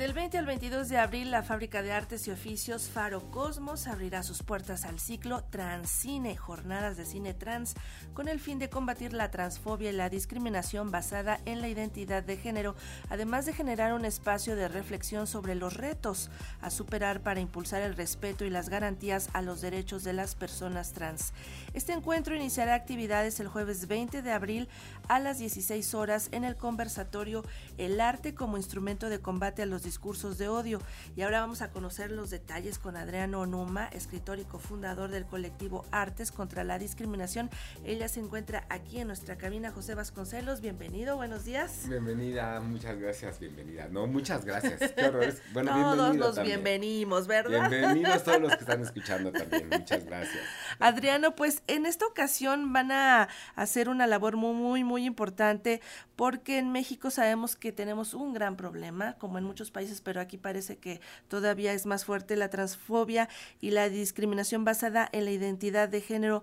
Del 20 al 22 de abril, la Fábrica de Artes y Oficios Faro Cosmos abrirá sus puertas al ciclo Transcine, jornadas de cine trans, con el fin de combatir la transfobia y la discriminación basada en la identidad de género, además de generar un espacio de reflexión sobre los retos a superar para impulsar el respeto y las garantías a los derechos de las personas trans. Este encuentro iniciará actividades el jueves 20 de abril a las 16 horas en el conversatorio El arte como instrumento de combate a los discursos de odio. Y ahora vamos a conocer los detalles con Adriano Onuma, escritor y cofundador del colectivo Artes contra la Discriminación. Ella se encuentra aquí en nuestra cabina. José Vasconcelos, bienvenido, buenos días. Bienvenida, muchas gracias, bienvenida. No, muchas gracias. Qué Bueno, todos nos bienvenimos, ¿verdad? Bienvenidos todos los que están escuchando también. Muchas gracias. Adriano, pues en esta ocasión van a hacer una labor muy, muy, muy importante porque en México sabemos que tenemos un gran problema, como en muchos países, pero aquí parece que todavía es más fuerte la transfobia y la discriminación basada en la identidad de género.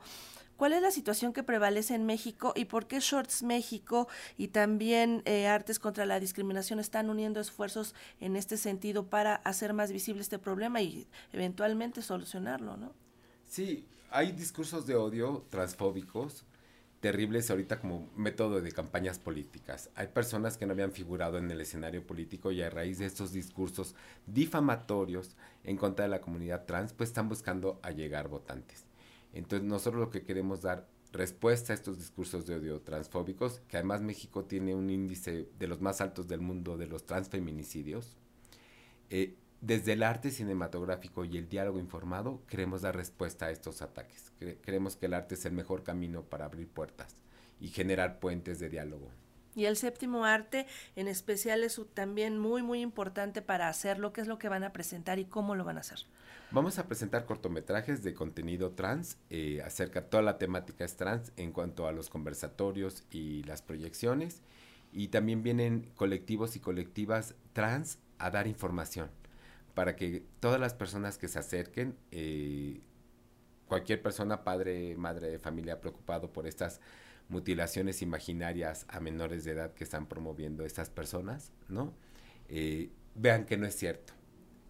¿Cuál es la situación que prevalece en México y por qué Shorts México y también eh, Artes contra la Discriminación están uniendo esfuerzos en este sentido para hacer más visible este problema y eventualmente solucionarlo, ¿no? Sí, hay discursos de odio transfóbicos terribles ahorita como método de campañas políticas. Hay personas que no habían figurado en el escenario político y a raíz de estos discursos difamatorios en contra de la comunidad trans, pues están buscando allegar votantes. Entonces nosotros lo que queremos dar respuesta a estos discursos de odio transfóbicos, que además México tiene un índice de los más altos del mundo de los transfeminicidios, eh, desde el arte cinematográfico y el diálogo informado queremos dar respuesta a estos ataques. creemos que el arte es el mejor camino para abrir puertas y generar puentes de diálogo. Y el séptimo arte en especial es también muy, muy importante para hacerlo. ¿Qué es lo que van a presentar y cómo lo van a hacer? Vamos a presentar cortometrajes de contenido trans, eh, acerca toda la temática es trans en cuanto a los conversatorios y las proyecciones. Y también vienen colectivos y colectivas trans a dar información para que todas las personas que se acerquen, eh, cualquier persona, padre, madre de familia preocupado por estas mutilaciones imaginarias a menores de edad que están promoviendo estas personas, ¿no? Eh, vean que no es cierto,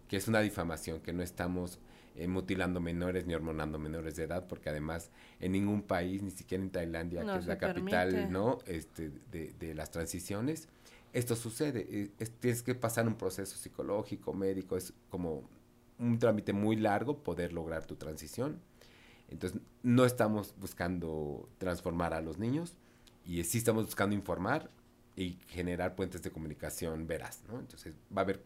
que es una difamación, que no estamos eh, mutilando menores ni hormonando menores de edad, porque además en ningún país, ni siquiera en Tailandia, que es la capital, ¿no? Este, de, de las transiciones, esto sucede. Eh, tienes que pasar un proceso psicológico, médico, es como un trámite muy largo poder lograr tu transición. Entonces, no estamos buscando transformar a los niños y sí estamos buscando informar y generar puentes de comunicación veraz, ¿no? Entonces, va a haber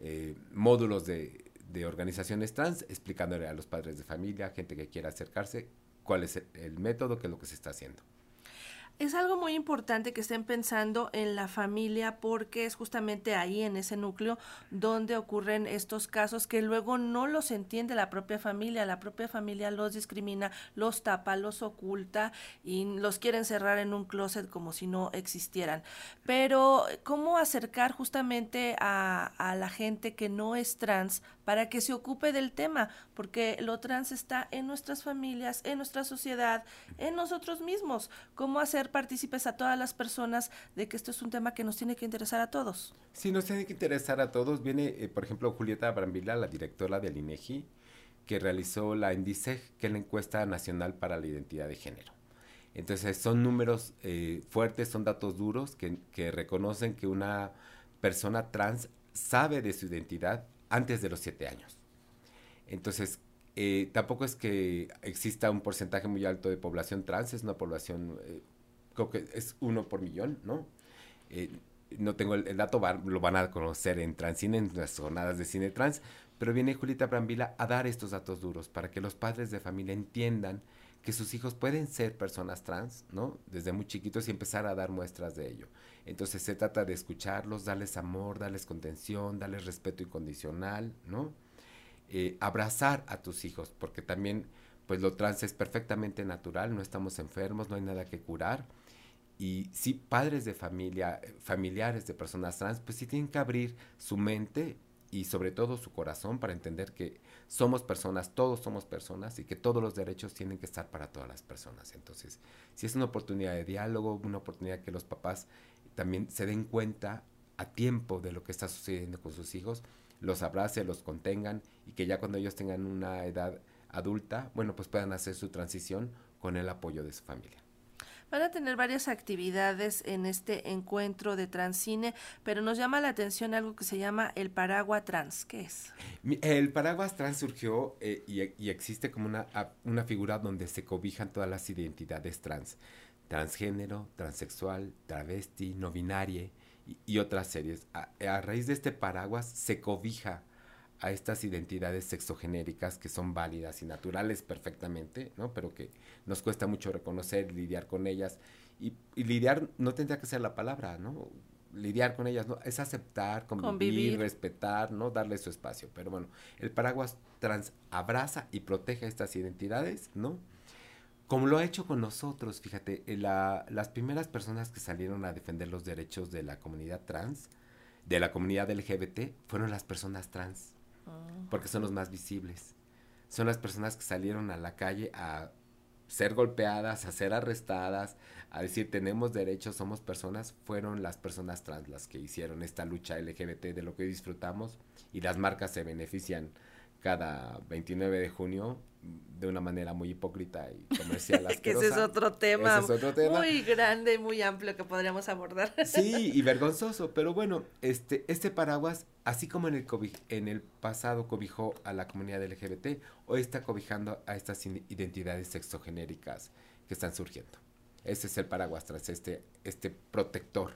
eh, módulos de, organizaciones trans explicándole a los padres de familia, gente que quiera acercarse, cuál es el método, qué es lo que se está haciendo. Es algo muy importante que estén pensando en la familia porque es justamente ahí, en ese núcleo, donde ocurren estos casos que luego no los entiende la propia familia. La propia familia los discrimina, los tapa, los oculta y los quiere encerrar en un closet como si no existieran. Pero, ¿cómo acercar justamente a, a la gente que no es trans para que se ocupe del tema, porque lo trans está en nuestras familias, en nuestra sociedad, en nosotros mismos. ¿Cómo hacer partícipes a todas las personas de que esto es un tema que nos tiene que interesar a todos? Sí, nos tiene que interesar a todos. Viene, eh, por ejemplo, Julieta Brambila, la directora del INEGI, que realizó la INDICEG, que es la encuesta nacional para la identidad de género. Entonces son números eh, fuertes, son datos duros que, reconocen que una persona trans sabe de su identidad antes de los siete años. Entonces, eh, tampoco es que exista un porcentaje muy alto de población trans, es una población, creo que es uno por millón, ¿no? Eh, no tengo el, dato, lo van a conocer en Transcine, en las jornadas de cine trans, pero viene Julita Brambila a dar estos datos duros para que los padres de familia entiendan que sus hijos pueden ser personas trans, ¿no? Desde muy chiquitos y empezar a dar muestras de ello. Entonces se trata de escucharlos, darles amor, darles contención, darles respeto incondicional, ¿no? Eh, abrazar a tus hijos, porque también, pues lo trans es perfectamente natural, no estamos enfermos, no hay nada que curar. Y si padres de familia, familiares de personas trans, pues sí tienen que abrir su mente y sobre todo su corazón para entender que somos personas, todos somos personas y que todos los derechos tienen que estar para todas las personas. Entonces, si es una oportunidad de diálogo, una oportunidad que los papás también se den cuenta a tiempo de lo que está sucediendo con sus hijos, los abrace, los contengan y que ya cuando ellos tengan una edad adulta, bueno, pues puedan hacer su transición con el apoyo de su familia. Van a tener varias actividades en este encuentro de Transcine, pero nos llama la atención algo que se llama el paraguas trans. ¿Qué es? El paraguas trans surgió eh, y, existe como una, figura donde se cobijan todas las identidades trans. Transgénero, transexual, travesti, no binaria y, otras series. a raíz de este paraguas se cobija a estas identidades sexogenéricas que son válidas y naturales perfectamente, ¿no? Pero que nos cuesta mucho reconocer, lidiar con ellas. Y, lidiar no tendría que ser la palabra, ¿no? Lidiar con ellas, ¿no? Es aceptar, convivir, respetar, ¿no? Darle su espacio. Pero bueno, el paraguas trans abraza y protege estas identidades, ¿no? Como lo ha hecho con nosotros, fíjate, eh, la, las primeras personas que salieron a defender los derechos de la comunidad trans, de la comunidad LGBT, fueron las personas trans porque son los más visibles. Son las personas que salieron a la calle a ser golpeadas, a ser arrestadas, a decir tenemos derechos, somos personas, fueron las personas trans las que hicieron esta lucha LGBT de lo que disfrutamos y las marcas se benefician cada 29 de junio de una manera muy hipócrita y comercial. que ese es otro tema, muy grande y muy amplio que podríamos abordar. sí, y vergonzoso, pero bueno, este, este paraguas, así como en el, en el pasado cobijó a la comunidad LGBT, hoy está cobijando a estas identidades sexogenéricas que están surgiendo. Ese es el paraguas tras este, este protector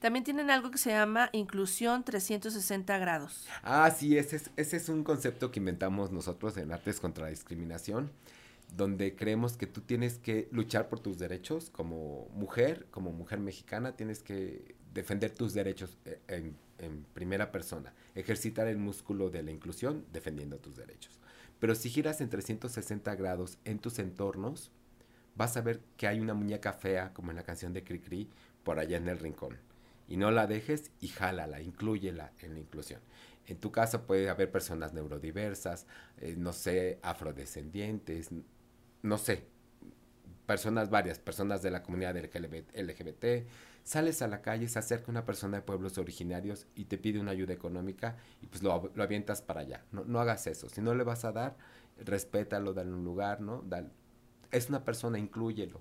también tienen algo que se llama inclusión 360 grados. Ah, sí, ese es, ese es un concepto que inventamos nosotros en Artes contra la Discriminación, donde creemos que tú tienes que luchar por tus derechos como mujer, como mujer mexicana, tienes que defender tus derechos eh, en, en primera persona, ejercitar el músculo de la inclusión defendiendo tus derechos. Pero si giras en 360 grados en tus entornos, vas a ver que hay una muñeca fea, como en la canción de Cricri, por allá en el rincón. Y no la dejes y jálala, incluyela en la inclusión. En tu caso puede haber personas neurodiversas, eh, no sé, afrodescendientes, no sé, personas varias, personas de la comunidad LGBT, sales a la calle, se acerca una persona de pueblos originarios y te pide una ayuda económica y pues lo, lo avientas para allá. No, no, hagas eso. Si no le vas a dar, respétalo, dale un lugar, ¿no? Es una persona, inclúyelo.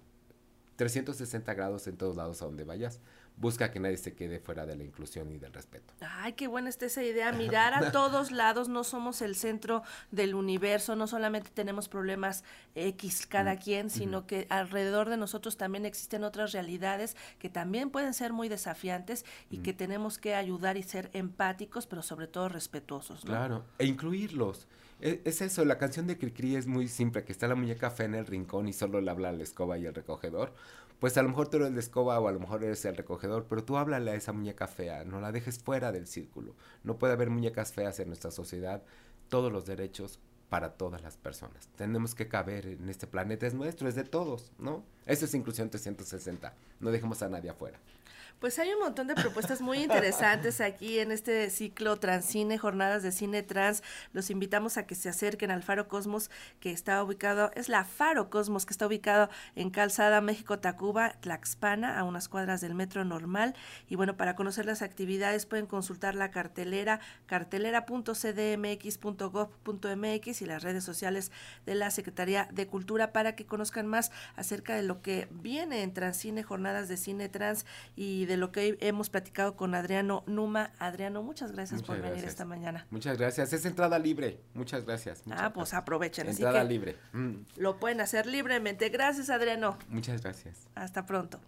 360 grados en todos lados a donde vayas. Busca que nadie se quede fuera de la inclusión y del respeto. Ay, qué buena está esa idea, mirar a todos lados, no somos el centro del universo, no solamente tenemos problemas X cada mm, quien, sino que alrededor de nosotros también existen otras realidades que también pueden ser muy desafiantes y que mm. tenemos que ayudar y ser empáticos, pero sobre todo respetuosos. Claro, e incluirlos. E, es, eso, la canción de Cricri es muy simple, que está la muñeca fea en el rincón y solo le habla la escoba y el recogedor. Pues a lo mejor tú eres la escoba o a lo mejor eres el recogedor, pero tú háblale a esa muñeca fea, no la dejes fuera del círculo. No puede haber muñecas feas en nuestra sociedad. Todos los derechos para todas las personas. Tenemos que caber en este planeta, es nuestro, es de todos, ¿no? Eso es inclusión 360. No dejemos a nadie afuera. Pues hay un montón de propuestas muy interesantes aquí en este ciclo Transcine, jornadas de cine trans. Los invitamos a que se acerquen al Faro Cosmos, que está ubicado, es la Faro Cosmos, que está ubicado en Calzada México Tacuba, Tlaxpana, a unas cuadras del metro normal. Y bueno, para conocer las actividades pueden consultar la cartelera, cartelera.cdmx.gov.mx y las redes sociales de la Secretaría de Cultura para que conozcan más acerca de lo que viene en Transcine, jornadas de cine trans y de lo que hemos platicado con Adriano Numa. Adriano, muchas gracias por venir esta mañana. Muchas gracias. Es entrada libre. Muchas gracias. ah, pues aprovechen. Entrada libre. Mm. Lo pueden hacer libremente. Gracias, Adriano. Muchas gracias. Hasta pronto.